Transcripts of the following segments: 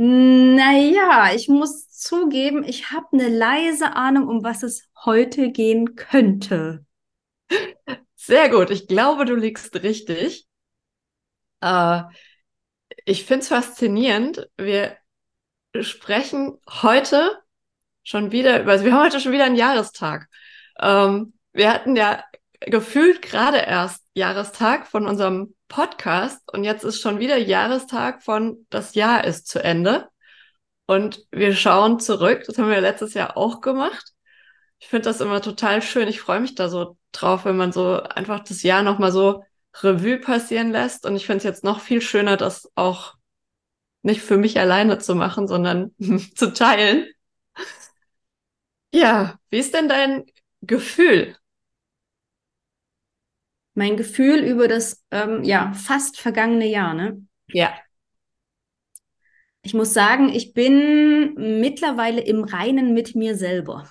Naja, ich muss zugeben, ich habe eine leise Ahnung, um was es heute gehen könnte. Sehr gut. Ich glaube, du liegst richtig. Äh, ich finde es faszinierend. Wir sprechen heute schon wieder über, also wir haben heute schon wieder einen Jahrestag. Ähm, wir hatten ja gefühlt gerade erst Jahrestag von unserem Podcast und jetzt ist schon wieder Jahrestag von das Jahr ist zu Ende. Und wir schauen zurück. Das haben wir letztes Jahr auch gemacht. Ich finde das immer total schön. Ich freue mich da so drauf, wenn man so einfach das Jahr nochmal so Revue passieren lässt. Und ich finde es jetzt noch viel schöner, das auch nicht für mich alleine zu machen, sondern zu teilen. Ja, wie ist denn dein Gefühl mein Gefühl über das ähm, ja fast vergangene Jahr, ne? Ja. Ich muss sagen, ich bin mittlerweile im Reinen mit mir selber.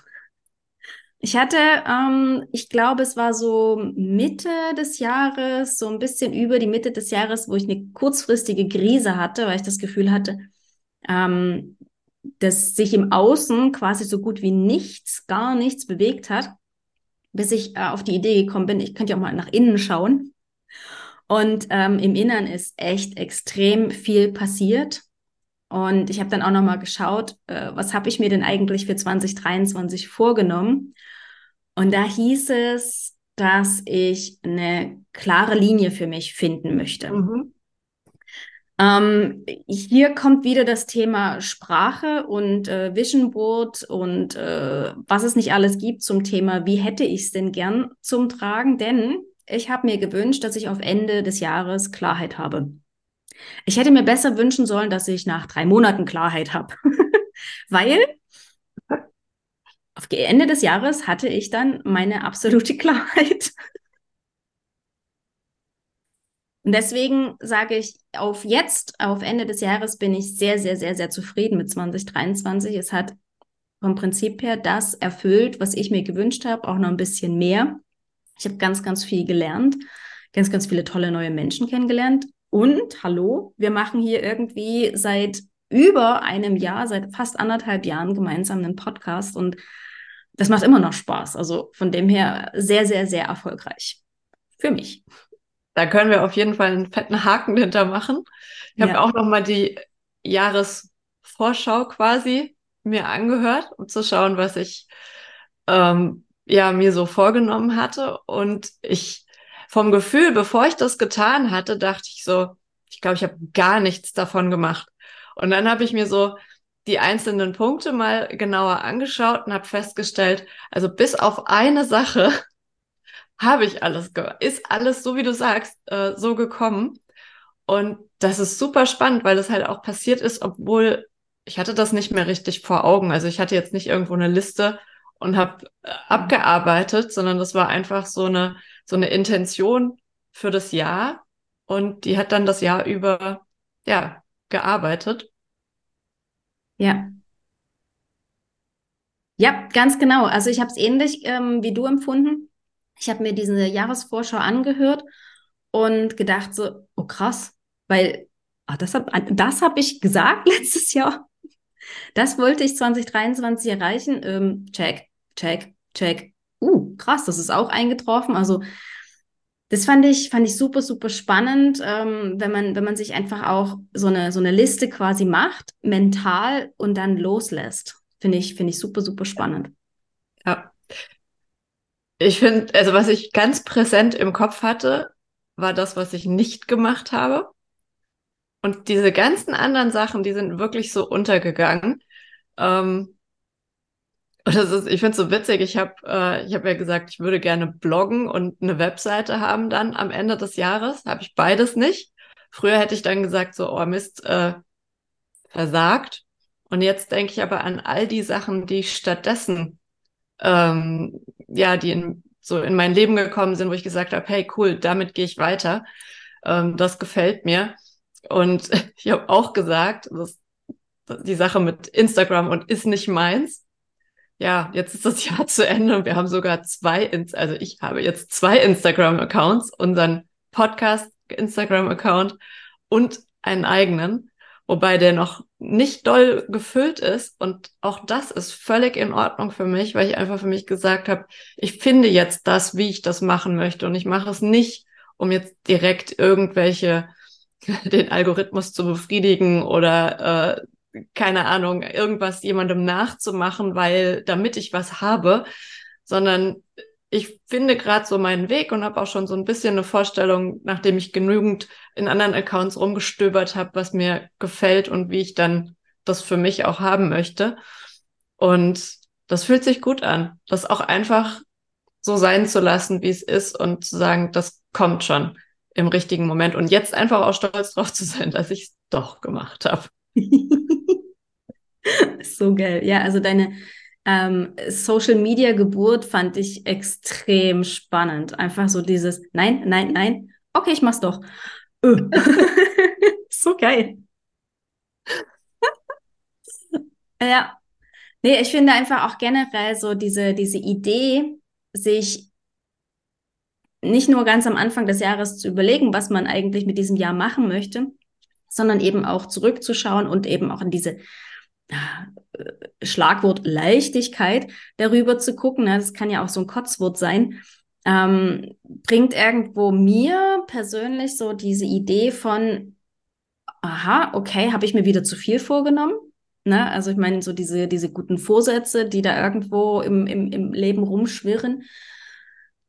Ich hatte, ähm, ich glaube, es war so Mitte des Jahres, so ein bisschen über die Mitte des Jahres, wo ich eine kurzfristige Krise hatte, weil ich das Gefühl hatte, ähm, dass sich im Außen quasi so gut wie nichts, gar nichts bewegt hat bis ich äh, auf die Idee gekommen bin, ich könnte ja auch mal nach innen schauen. Und ähm, im Innern ist echt extrem viel passiert. Und ich habe dann auch noch mal geschaut, äh, was habe ich mir denn eigentlich für 2023 vorgenommen? Und da hieß es, dass ich eine klare Linie für mich finden möchte. Mhm. Ähm, hier kommt wieder das Thema Sprache und äh, Vision Board und äh, was es nicht alles gibt zum Thema, wie hätte ich es denn gern zum Tragen? Denn ich habe mir gewünscht, dass ich auf Ende des Jahres Klarheit habe. Ich hätte mir besser wünschen sollen, dass ich nach drei Monaten Klarheit habe, weil auf Ende des Jahres hatte ich dann meine absolute Klarheit. Und deswegen sage ich, auf jetzt, auf Ende des Jahres bin ich sehr, sehr, sehr, sehr zufrieden mit 2023. Es hat vom Prinzip her das erfüllt, was ich mir gewünscht habe, auch noch ein bisschen mehr. Ich habe ganz, ganz viel gelernt, ganz, ganz viele tolle neue Menschen kennengelernt. Und hallo, wir machen hier irgendwie seit über einem Jahr, seit fast anderthalb Jahren gemeinsam einen Podcast und das macht immer noch Spaß. Also von dem her sehr, sehr, sehr erfolgreich. Für mich. Da können wir auf jeden Fall einen fetten Haken hinter machen. Ich ja. habe auch noch mal die Jahresvorschau quasi mir angehört, um zu schauen, was ich ähm, ja mir so vorgenommen hatte. Und ich vom Gefühl, bevor ich das getan hatte, dachte ich so, ich glaube, ich habe gar nichts davon gemacht. Und dann habe ich mir so die einzelnen Punkte mal genauer angeschaut und habe festgestellt, also bis auf eine Sache habe ich alles, ist alles so, wie du sagst, äh, so gekommen. Und das ist super spannend, weil es halt auch passiert ist, obwohl ich hatte das nicht mehr richtig vor Augen. Also ich hatte jetzt nicht irgendwo eine Liste und habe äh, abgearbeitet, sondern das war einfach so eine so eine Intention für das Jahr und die hat dann das Jahr über ja gearbeitet. Ja. Ja, ganz genau. Also ich habe es ähnlich ähm, wie du empfunden. Ich habe mir diese Jahresvorschau angehört und gedacht so, oh krass, weil ach, das habe das hab ich gesagt letztes Jahr. Das wollte ich 2023 erreichen. Ähm, check, check, check. Uh, krass, das ist auch eingetroffen. Also das fand ich, fand ich super, super spannend, ähm, wenn man, wenn man sich einfach auch so eine, so eine Liste quasi macht, mental und dann loslässt. Finde ich, finde ich super, super spannend. Ich finde, also was ich ganz präsent im Kopf hatte, war das, was ich nicht gemacht habe. Und diese ganzen anderen Sachen, die sind wirklich so untergegangen. Ähm, und das ist, ich finde es so witzig. Ich habe, äh, ich habe ja gesagt, ich würde gerne bloggen und eine Webseite haben dann am Ende des Jahres. Habe ich beides nicht. Früher hätte ich dann gesagt so, oh Mist, äh, versagt. Und jetzt denke ich aber an all die Sachen, die ich stattdessen, ähm, ja, die in, so in mein Leben gekommen sind, wo ich gesagt habe, hey, cool, damit gehe ich weiter. Ähm, das gefällt mir. Und ich habe auch gesagt, dass die Sache mit Instagram und ist nicht meins. Ja, jetzt ist das Jahr zu Ende und wir haben sogar zwei, also ich habe jetzt zwei Instagram-Accounts, unseren Podcast Instagram-Account und einen eigenen, wobei der noch nicht doll gefüllt ist. Und auch das ist völlig in Ordnung für mich, weil ich einfach für mich gesagt habe, ich finde jetzt das, wie ich das machen möchte. Und ich mache es nicht, um jetzt direkt irgendwelche, den Algorithmus zu befriedigen oder äh, keine Ahnung, irgendwas jemandem nachzumachen, weil damit ich was habe, sondern ich finde gerade so meinen Weg und habe auch schon so ein bisschen eine Vorstellung, nachdem ich genügend in anderen Accounts rumgestöbert habe, was mir gefällt und wie ich dann das für mich auch haben möchte. Und das fühlt sich gut an, das auch einfach so sein zu lassen, wie es ist und zu sagen, das kommt schon im richtigen Moment und jetzt einfach auch stolz drauf zu sein, dass ich es doch gemacht habe. so geil. Ja, also deine ähm, Social Media Geburt fand ich extrem spannend. Einfach so dieses Nein, nein, nein. Okay, ich mach's doch. Öh. so geil. ja. Nee, ich finde einfach auch generell so diese, diese Idee, sich nicht nur ganz am Anfang des Jahres zu überlegen, was man eigentlich mit diesem Jahr machen möchte, sondern eben auch zurückzuschauen und eben auch in diese Schlagwort Leichtigkeit darüber zu gucken, ne, das kann ja auch so ein Kotzwort sein, ähm, bringt irgendwo mir persönlich so diese Idee von, aha, okay, habe ich mir wieder zu viel vorgenommen? Ne? Also ich meine, so diese, diese guten Vorsätze, die da irgendwo im, im, im Leben rumschwirren,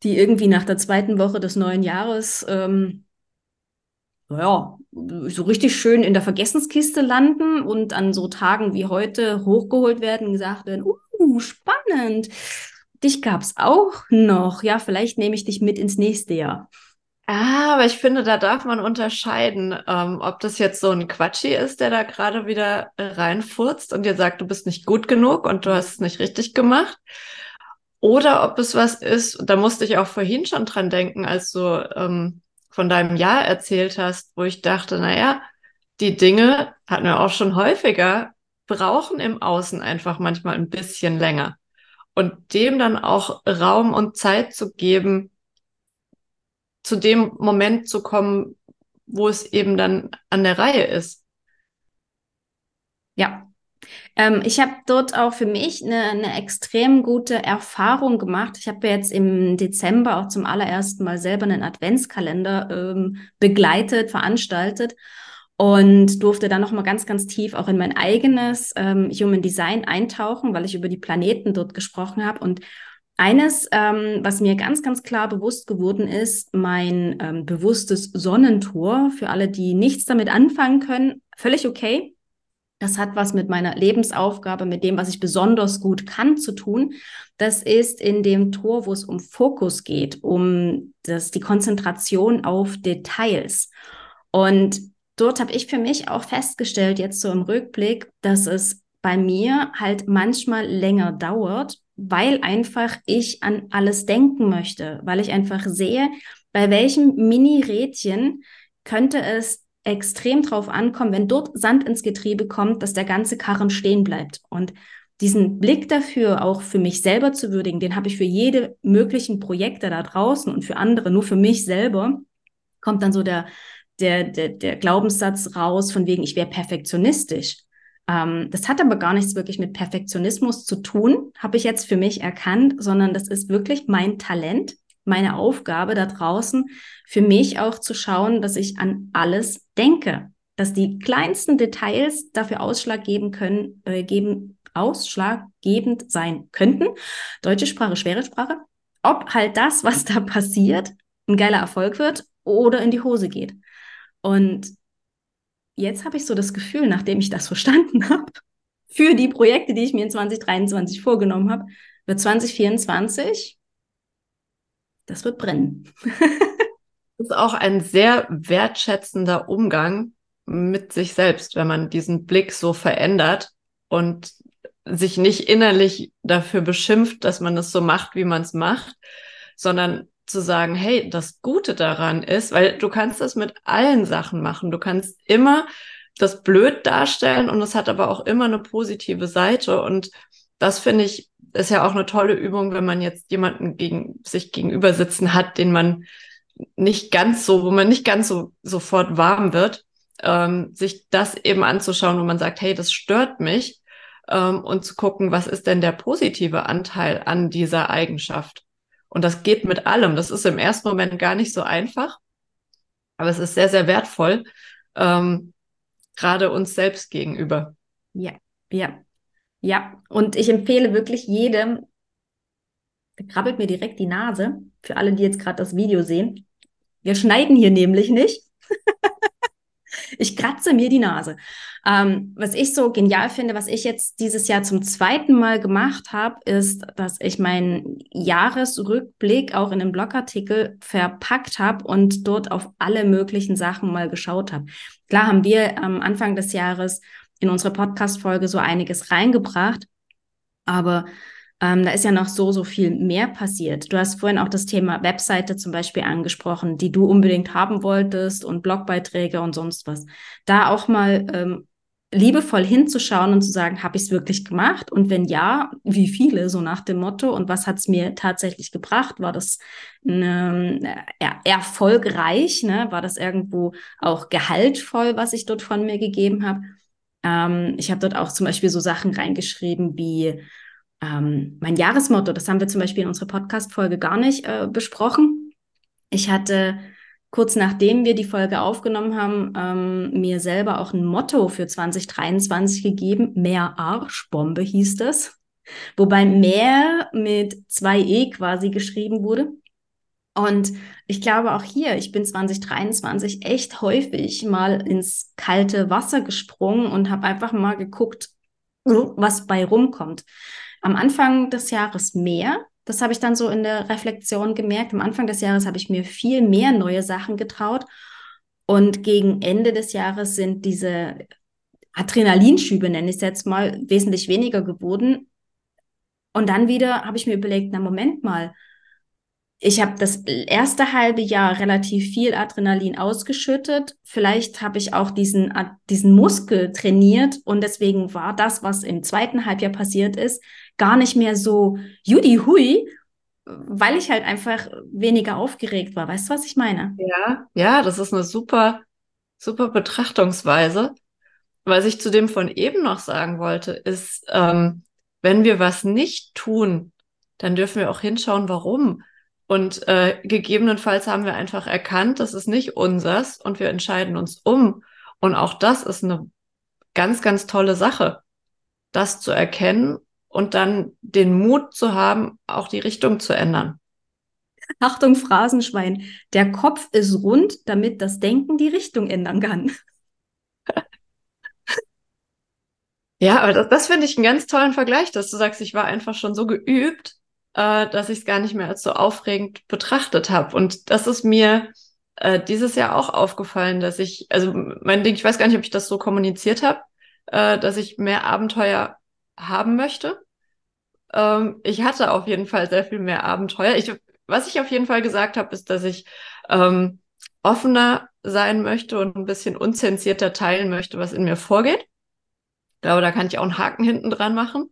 die irgendwie nach der zweiten Woche des neuen Jahres ähm, ja, so richtig schön in der Vergessenskiste landen und an so Tagen wie heute hochgeholt werden gesagt werden, uh, spannend, dich gab's auch noch. Ja, vielleicht nehme ich dich mit ins nächste Jahr. Ah, aber ich finde, da darf man unterscheiden, ähm, ob das jetzt so ein Quatschi ist, der da gerade wieder reinfurzt und dir sagt, du bist nicht gut genug und du hast es nicht richtig gemacht. Oder ob es was ist, da musste ich auch vorhin schon dran denken, als du ähm, von deinem Jahr erzählt hast, wo ich dachte, naja, die Dinge hatten wir auch schon häufiger, brauchen im Außen einfach manchmal ein bisschen länger. Und dem dann auch Raum und Zeit zu geben, zu dem Moment zu kommen, wo es eben dann an der Reihe ist. Ja, ähm, ich habe dort auch für mich eine, eine extrem gute Erfahrung gemacht. Ich habe jetzt im Dezember auch zum allerersten Mal selber einen Adventskalender ähm, begleitet, veranstaltet und durfte dann nochmal ganz, ganz tief auch in mein eigenes ähm, Human Design eintauchen, weil ich über die Planeten dort gesprochen habe und eines, ähm, was mir ganz, ganz klar bewusst geworden ist, mein ähm, bewusstes Sonnentor, für alle, die nichts damit anfangen können, völlig okay. Das hat was mit meiner Lebensaufgabe, mit dem, was ich besonders gut kann, zu tun. Das ist in dem Tor, wo es um Fokus geht, um das, die Konzentration auf Details. Und dort habe ich für mich auch festgestellt, jetzt so im Rückblick, dass es bei mir halt manchmal länger dauert, weil einfach ich an alles denken möchte, weil ich einfach sehe, bei welchem Mini-Rädchen könnte es extrem drauf ankommen, wenn dort Sand ins Getriebe kommt, dass der ganze Karren stehen bleibt. Und diesen Blick dafür auch für mich selber zu würdigen, den habe ich für jede möglichen Projekte da draußen und für andere, nur für mich selber, kommt dann so der, der, der, der Glaubenssatz raus, von wegen, ich wäre perfektionistisch. Ähm, das hat aber gar nichts wirklich mit Perfektionismus zu tun, habe ich jetzt für mich erkannt, sondern das ist wirklich mein Talent, meine Aufgabe da draußen, für mich auch zu schauen, dass ich an alles denke, dass die kleinsten Details dafür Ausschlag geben können, äh, geben, ausschlaggebend sein könnten. Deutsche Sprache, schwere Sprache. Ob halt das, was da passiert, ein geiler Erfolg wird oder in die Hose geht. Und jetzt habe ich so das Gefühl, nachdem ich das verstanden habe, für die Projekte, die ich mir in 2023 vorgenommen habe, wird 2024 das wird brennen. das ist auch ein sehr wertschätzender Umgang mit sich selbst, wenn man diesen Blick so verändert und sich nicht innerlich dafür beschimpft, dass man es so macht, wie man es macht, sondern zu sagen, hey, das Gute daran ist, weil du kannst das mit allen Sachen machen. Du kannst immer das blöd darstellen und es hat aber auch immer eine positive Seite. Und das finde ich, ist ja auch eine tolle Übung, wenn man jetzt jemanden gegen sich gegenüber sitzen hat, den man nicht ganz so, wo man nicht ganz so sofort warm wird, ähm, sich das eben anzuschauen, wo man sagt, hey, das stört mich ähm, und zu gucken, was ist denn der positive Anteil an dieser Eigenschaft. Und das geht mit allem. Das ist im ersten Moment gar nicht so einfach, aber es ist sehr, sehr wertvoll, ähm, gerade uns selbst gegenüber. Ja, ja, ja. Und ich empfehle wirklich jedem, krabbelt mir direkt die Nase, für alle, die jetzt gerade das Video sehen. Wir schneiden hier nämlich nicht. ich kratze mir die Nase. Ähm, was ich so genial finde, was ich jetzt dieses Jahr zum zweiten Mal gemacht habe, ist, dass ich meinen Jahresrückblick auch in einem Blogartikel verpackt habe und dort auf alle möglichen Sachen mal geschaut habe. Klar haben wir am Anfang des Jahres in unsere Podcast-Folge so einiges reingebracht, aber ähm, da ist ja noch so, so viel mehr passiert. Du hast vorhin auch das Thema Webseite zum Beispiel angesprochen, die du unbedingt haben wolltest und Blogbeiträge und sonst was. Da auch mal ähm, liebevoll hinzuschauen und zu sagen, habe ich es wirklich gemacht? Und wenn ja, wie viele, so nach dem Motto? Und was hat es mir tatsächlich gebracht? War das ne, er, erfolgreich? Ne? War das irgendwo auch gehaltvoll, was ich dort von mir gegeben habe? Ähm, ich habe dort auch zum Beispiel so Sachen reingeschrieben wie ähm, mein Jahresmotto. Das haben wir zum Beispiel in unserer Podcast-Folge gar nicht äh, besprochen. Ich hatte kurz nachdem wir die Folge aufgenommen haben, ähm, mir selber auch ein Motto für 2023 gegeben. Mehr Arschbombe hieß das. Wobei mehr mit zwei E quasi geschrieben wurde. Und ich glaube auch hier, ich bin 2023 echt häufig mal ins kalte Wasser gesprungen und habe einfach mal geguckt, was bei rumkommt. Am Anfang des Jahres mehr, das habe ich dann so in der Reflexion gemerkt. Am Anfang des Jahres habe ich mir viel mehr neue Sachen getraut. Und gegen Ende des Jahres sind diese Adrenalinschübe, nenne ich es jetzt mal, wesentlich weniger geworden. Und dann wieder habe ich mir überlegt, na Moment mal, ich habe das erste halbe Jahr relativ viel Adrenalin ausgeschüttet. Vielleicht habe ich auch diesen, diesen Muskel trainiert und deswegen war das, was im zweiten Halbjahr passiert ist, gar nicht mehr so Judy Hui, weil ich halt einfach weniger aufgeregt war. Weißt du, was ich meine? Ja, ja, das ist eine super, super Betrachtungsweise. Was ich zu dem von eben noch sagen wollte, ist, ähm, wenn wir was nicht tun, dann dürfen wir auch hinschauen, warum. Und äh, gegebenenfalls haben wir einfach erkannt, das ist nicht unsers und wir entscheiden uns um. Und auch das ist eine ganz, ganz tolle Sache, das zu erkennen und dann den Mut zu haben, auch die Richtung zu ändern. Achtung, Phrasenschwein. Der Kopf ist rund, damit das Denken die Richtung ändern kann. Ja, aber das, das finde ich einen ganz tollen Vergleich, dass du sagst, ich war einfach schon so geübt, äh, dass ich es gar nicht mehr als so aufregend betrachtet habe. Und das ist mir äh, dieses Jahr auch aufgefallen, dass ich, also mein Ding, ich weiß gar nicht, ob ich das so kommuniziert habe, äh, dass ich mehr Abenteuer haben möchte. Ähm, ich hatte auf jeden Fall sehr viel mehr Abenteuer. Ich, was ich auf jeden Fall gesagt habe, ist, dass ich ähm, offener sein möchte und ein bisschen unzensierter teilen möchte, was in mir vorgeht. Ich glaube, da kann ich auch einen Haken hinten dran machen.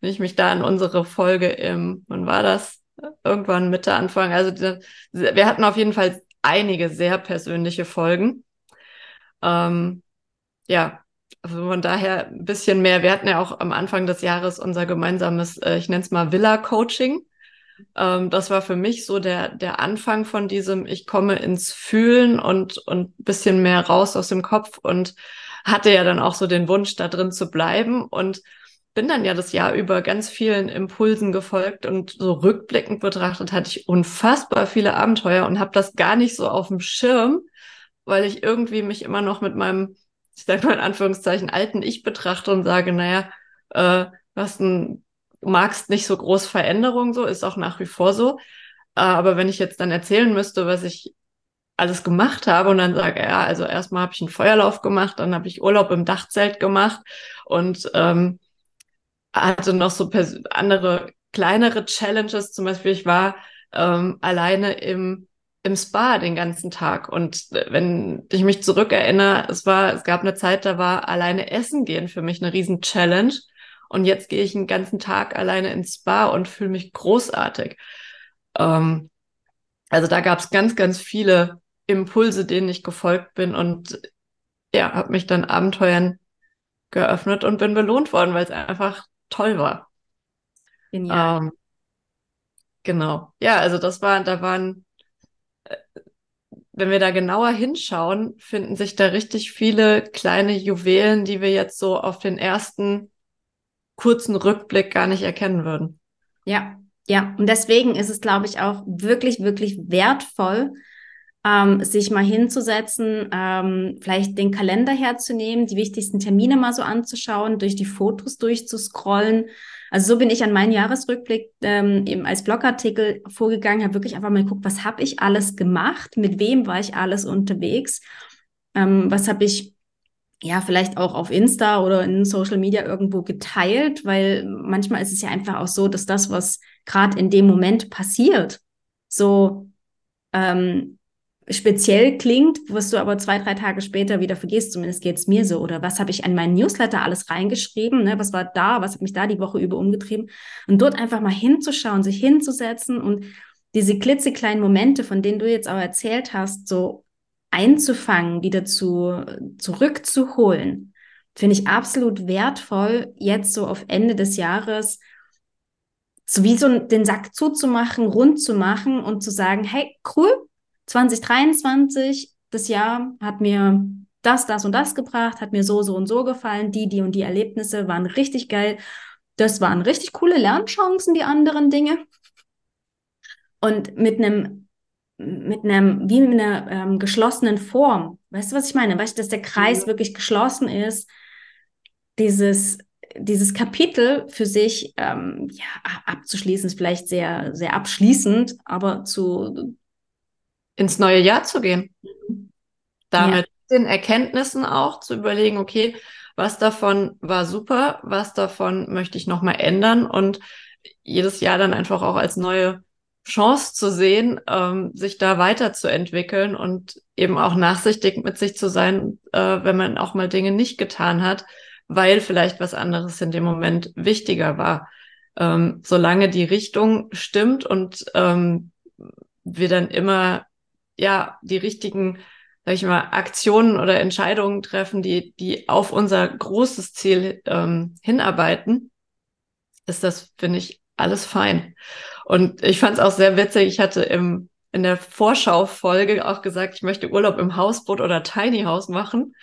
Wenn ich mich da an unsere Folge im, wann war das? Irgendwann Mitte, Anfang. Also die, wir hatten auf jeden Fall einige sehr persönliche Folgen. Ähm, ja, also von daher ein bisschen mehr. Wir hatten ja auch am Anfang des Jahres unser gemeinsames, äh, ich nenne es mal Villa-Coaching. Ähm, das war für mich so der, der Anfang von diesem, ich komme ins Fühlen und, und bisschen mehr raus aus dem Kopf und hatte ja dann auch so den Wunsch, da drin zu bleiben und bin dann ja das Jahr über ganz vielen Impulsen gefolgt und so rückblickend betrachtet hatte ich unfassbar viele Abenteuer und habe das gar nicht so auf dem Schirm, weil ich irgendwie mich immer noch mit meinem ich sage mal in Anführungszeichen, alten Ich betrachte und sage, naja, äh, was ein, magst nicht so groß Veränderungen, so ist auch nach wie vor so. Äh, aber wenn ich jetzt dann erzählen müsste, was ich alles gemacht habe und dann sage, ja, also erstmal habe ich einen Feuerlauf gemacht, dann habe ich Urlaub im Dachzelt gemacht und ähm, hatte noch so andere kleinere Challenges. Zum Beispiel, ich war ähm, alleine im, im Spa den ganzen Tag. Und wenn ich mich zurückerinnere, es war, es gab eine Zeit, da war alleine essen gehen für mich eine riesen Challenge. Und jetzt gehe ich einen ganzen Tag alleine ins Spa und fühle mich großartig. Ähm, also da gab es ganz, ganz viele Impulse, denen ich gefolgt bin und ja, habe mich dann Abenteuern geöffnet und bin belohnt worden, weil es einfach toll war. Genial. Ähm, genau. Ja, also das war, da waren, äh, wenn wir da genauer hinschauen, finden sich da richtig viele kleine Juwelen, die wir jetzt so auf den ersten kurzen Rückblick gar nicht erkennen würden. Ja, ja. Und deswegen ist es, glaube ich, auch wirklich, wirklich wertvoll, ähm, sich mal hinzusetzen, ähm, vielleicht den Kalender herzunehmen, die wichtigsten Termine mal so anzuschauen, durch die Fotos durchzuscrollen. Also so bin ich an meinen Jahresrückblick ähm, eben als Blogartikel vorgegangen, habe wirklich einfach mal geguckt, was habe ich alles gemacht, mit wem war ich alles unterwegs, ähm, was habe ich ja, vielleicht auch auf Insta oder in Social Media irgendwo geteilt, weil manchmal ist es ja einfach auch so, dass das, was gerade in dem Moment passiert, so ähm, speziell klingt, was du aber zwei, drei Tage später wieder vergisst, zumindest geht es mir so. Oder was habe ich an meinen Newsletter alles reingeschrieben? Ne? Was war da? Was hat mich da die Woche über umgetrieben? Und dort einfach mal hinzuschauen, sich hinzusetzen und diese klitzekleinen Momente, von denen du jetzt auch erzählt hast, so einzufangen, wieder zu, zurückzuholen, finde ich absolut wertvoll, jetzt so auf Ende des Jahres so wie so den Sack zuzumachen, rund zu machen und zu sagen, hey, cool, 2023, das Jahr hat mir das, das und das gebracht, hat mir so, so und so gefallen. Die, die und die Erlebnisse waren richtig geil. Das waren richtig coole Lernchancen, die anderen Dinge. Und mit einem, mit einem, wie mit einer ähm, geschlossenen Form. Weißt du, was ich meine? Weißt du, dass der Kreis mhm. wirklich geschlossen ist? Dieses, dieses Kapitel für sich ähm, ja, abzuschließen, ist vielleicht sehr, sehr abschließend, aber zu, ins neue Jahr zu gehen. Damit ja. den Erkenntnissen auch zu überlegen, okay, was davon war super, was davon möchte ich nochmal ändern und jedes Jahr dann einfach auch als neue Chance zu sehen, ähm, sich da weiterzuentwickeln und eben auch nachsichtig mit sich zu sein, äh, wenn man auch mal Dinge nicht getan hat, weil vielleicht was anderes in dem Moment wichtiger war. Ähm, solange die Richtung stimmt und ähm, wir dann immer ja die richtigen, sag ich mal, Aktionen oder Entscheidungen treffen, die, die auf unser großes Ziel ähm, hinarbeiten, ist das, finde ich, alles fein. Und ich fand es auch sehr witzig. Ich hatte im in der Vorschau-Folge auch gesagt, ich möchte Urlaub im Hausboot oder Tiny House machen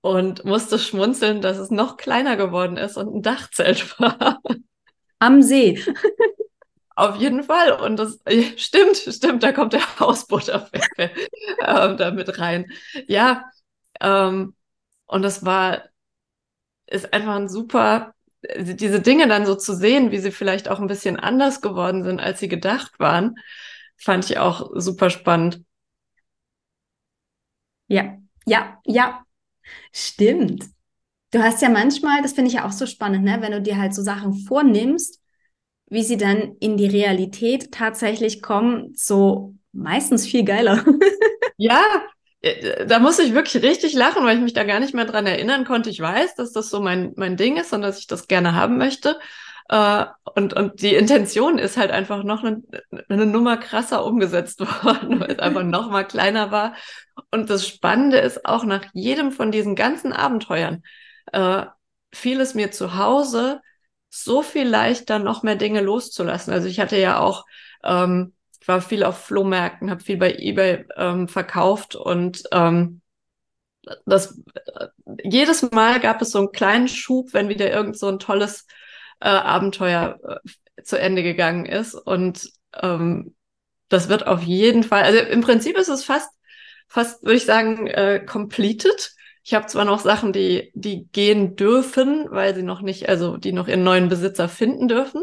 und musste schmunzeln, dass es noch kleiner geworden ist und ein Dachzelt war. Am See. Auf jeden Fall. Und das stimmt, stimmt, da kommt der Hausbutterpfeffer ähm, da mit rein. Ja, ähm, und das war, ist einfach ein super, diese Dinge dann so zu sehen, wie sie vielleicht auch ein bisschen anders geworden sind, als sie gedacht waren, fand ich auch super spannend. Ja, ja, ja, stimmt. Du hast ja manchmal, das finde ich ja auch so spannend, ne, wenn du dir halt so Sachen vornimmst wie sie dann in die Realität tatsächlich kommen, so meistens viel geiler. ja, äh, da muss ich wirklich richtig lachen, weil ich mich da gar nicht mehr dran erinnern konnte. Ich weiß, dass das so mein, mein Ding ist und dass ich das gerne haben möchte. Uh, und, und die Intention ist halt einfach noch eine, eine Nummer krasser umgesetzt worden, weil es einfach noch mal kleiner war. Und das Spannende ist auch nach jedem von diesen ganzen Abenteuern uh, fiel es mir zu Hause so viel leichter, noch mehr Dinge loszulassen. Also ich hatte ja auch, ähm, ich war viel auf Flohmärkten, habe viel bei eBay ähm, verkauft und ähm, das äh, jedes Mal gab es so einen kleinen Schub, wenn wieder irgend so ein tolles äh, Abenteuer äh, zu Ende gegangen ist. Und ähm, das wird auf jeden Fall, also im Prinzip ist es fast, fast würde ich sagen, äh, completed. Ich habe zwar noch Sachen, die, die gehen dürfen, weil sie noch nicht, also die noch ihren neuen Besitzer finden dürfen,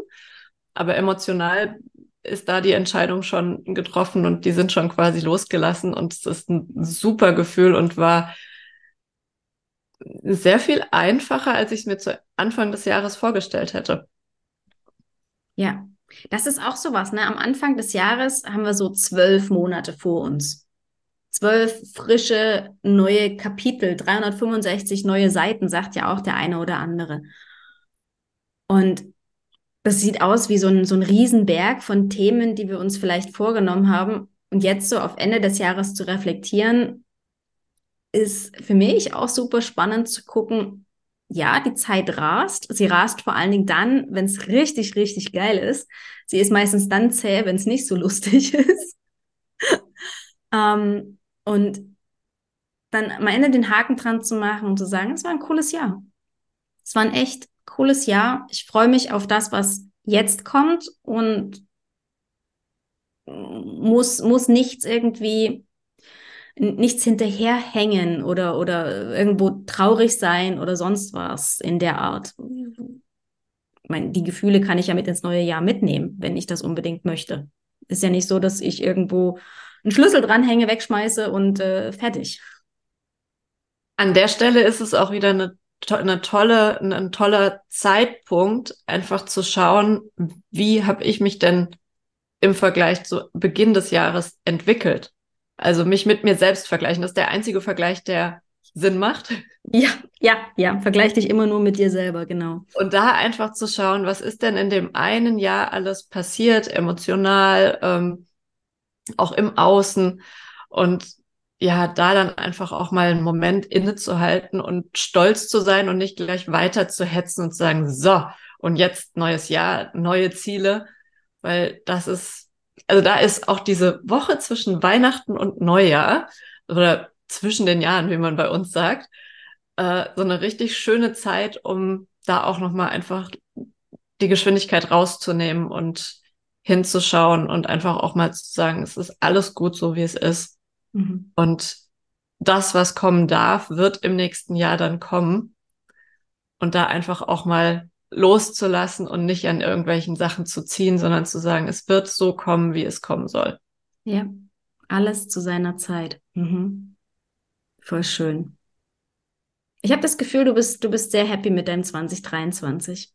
aber emotional ist da die Entscheidung schon getroffen und die sind schon quasi losgelassen und es ist ein super Gefühl und war sehr viel einfacher, als ich es mir zu Anfang des Jahres vorgestellt hätte. Ja, das ist auch sowas. Ne? Am Anfang des Jahres haben wir so zwölf Monate vor uns. Zwölf frische neue Kapitel, 365 neue Seiten, sagt ja auch der eine oder andere. Und das sieht aus wie so ein, so ein Riesenberg von Themen, die wir uns vielleicht vorgenommen haben. Und jetzt so auf Ende des Jahres zu reflektieren, ist für mich auch super spannend zu gucken, ja, die Zeit rast. Sie rast vor allen Dingen dann, wenn es richtig, richtig geil ist. Sie ist meistens dann zäh, wenn es nicht so lustig ist. ähm, und dann am Ende den Haken dran zu machen und zu sagen, es war ein cooles Jahr. Es war ein echt cooles Jahr. Ich freue mich auf das, was jetzt kommt und muss, muss nichts irgendwie nichts hinterherhängen oder, oder irgendwo traurig sein oder sonst was in der Art. Ich meine, die Gefühle kann ich ja mit ins neue Jahr mitnehmen, wenn ich das unbedingt möchte. Ist ja nicht so, dass ich irgendwo einen Schlüssel dranhänge, wegschmeiße und äh, fertig. An der Stelle ist es auch wieder eine, eine tolle, ein toller Zeitpunkt, einfach zu schauen, wie habe ich mich denn im Vergleich zu Beginn des Jahres entwickelt. Also mich mit mir selbst vergleichen. Das ist der einzige Vergleich, der Sinn macht. Ja, ja, ja. Vergleich dich immer nur mit dir selber, genau. Und da einfach zu schauen, was ist denn in dem einen Jahr alles passiert, emotional, ähm, auch im Außen. Und ja, da dann einfach auch mal einen Moment innezuhalten und stolz zu sein und nicht gleich weiter zu hetzen und zu sagen, so, und jetzt neues Jahr, neue Ziele, weil das ist also da ist auch diese Woche zwischen Weihnachten und Neujahr oder zwischen den Jahren, wie man bei uns sagt, äh, so eine richtig schöne Zeit, um da auch nochmal einfach die Geschwindigkeit rauszunehmen und hinzuschauen und einfach auch mal zu sagen, es ist alles gut so, wie es ist. Mhm. Und das, was kommen darf, wird im nächsten Jahr dann kommen. Und da einfach auch mal loszulassen und nicht an irgendwelchen Sachen zu ziehen, sondern zu sagen, es wird so kommen, wie es kommen soll. Ja, alles zu seiner Zeit. Mhm. Voll schön. Ich habe das Gefühl, du bist, du bist sehr happy mit deinem 2023.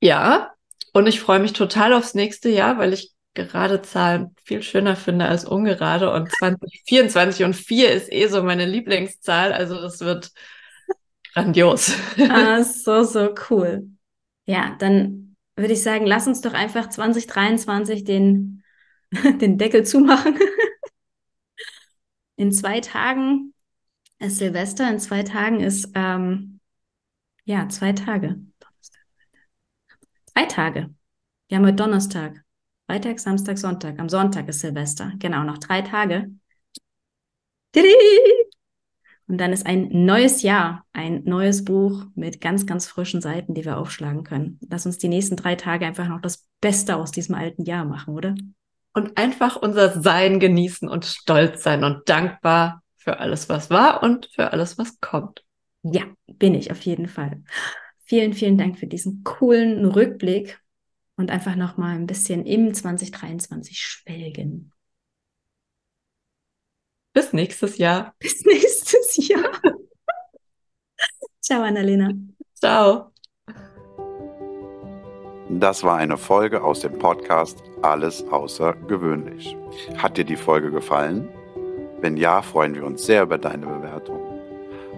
Ja, und ich freue mich total aufs nächste Jahr, weil ich gerade Zahlen viel schöner finde als ungerade und 2024 und 4 ist eh so meine Lieblingszahl, also das wird Grandios. ah, so, so cool. Ja, dann würde ich sagen, lass uns doch einfach 2023 den, den Deckel zumachen. in zwei Tagen ist Silvester, in zwei Tagen ist, ähm, ja, zwei Tage. Zwei Tage. Wir haben heute Donnerstag. Freitag, Samstag, Sonntag. Am Sonntag ist Silvester. Genau, noch drei Tage. Und dann ist ein neues Jahr, ein neues Buch mit ganz, ganz frischen Seiten, die wir aufschlagen können. Lass uns die nächsten drei Tage einfach noch das Beste aus diesem alten Jahr machen, oder? Und einfach unser Sein genießen und stolz sein und dankbar für alles, was war und für alles, was kommt. Ja, bin ich auf jeden Fall. Vielen, vielen Dank für diesen coolen Rückblick und einfach noch mal ein bisschen im 2023 schwelgen. Bis nächstes Jahr. Bis nächstes Jahr. Ciao, Annalena. Ciao. Das war eine Folge aus dem Podcast Alles außergewöhnlich. Hat dir die Folge gefallen? Wenn ja, freuen wir uns sehr über deine Bewertung.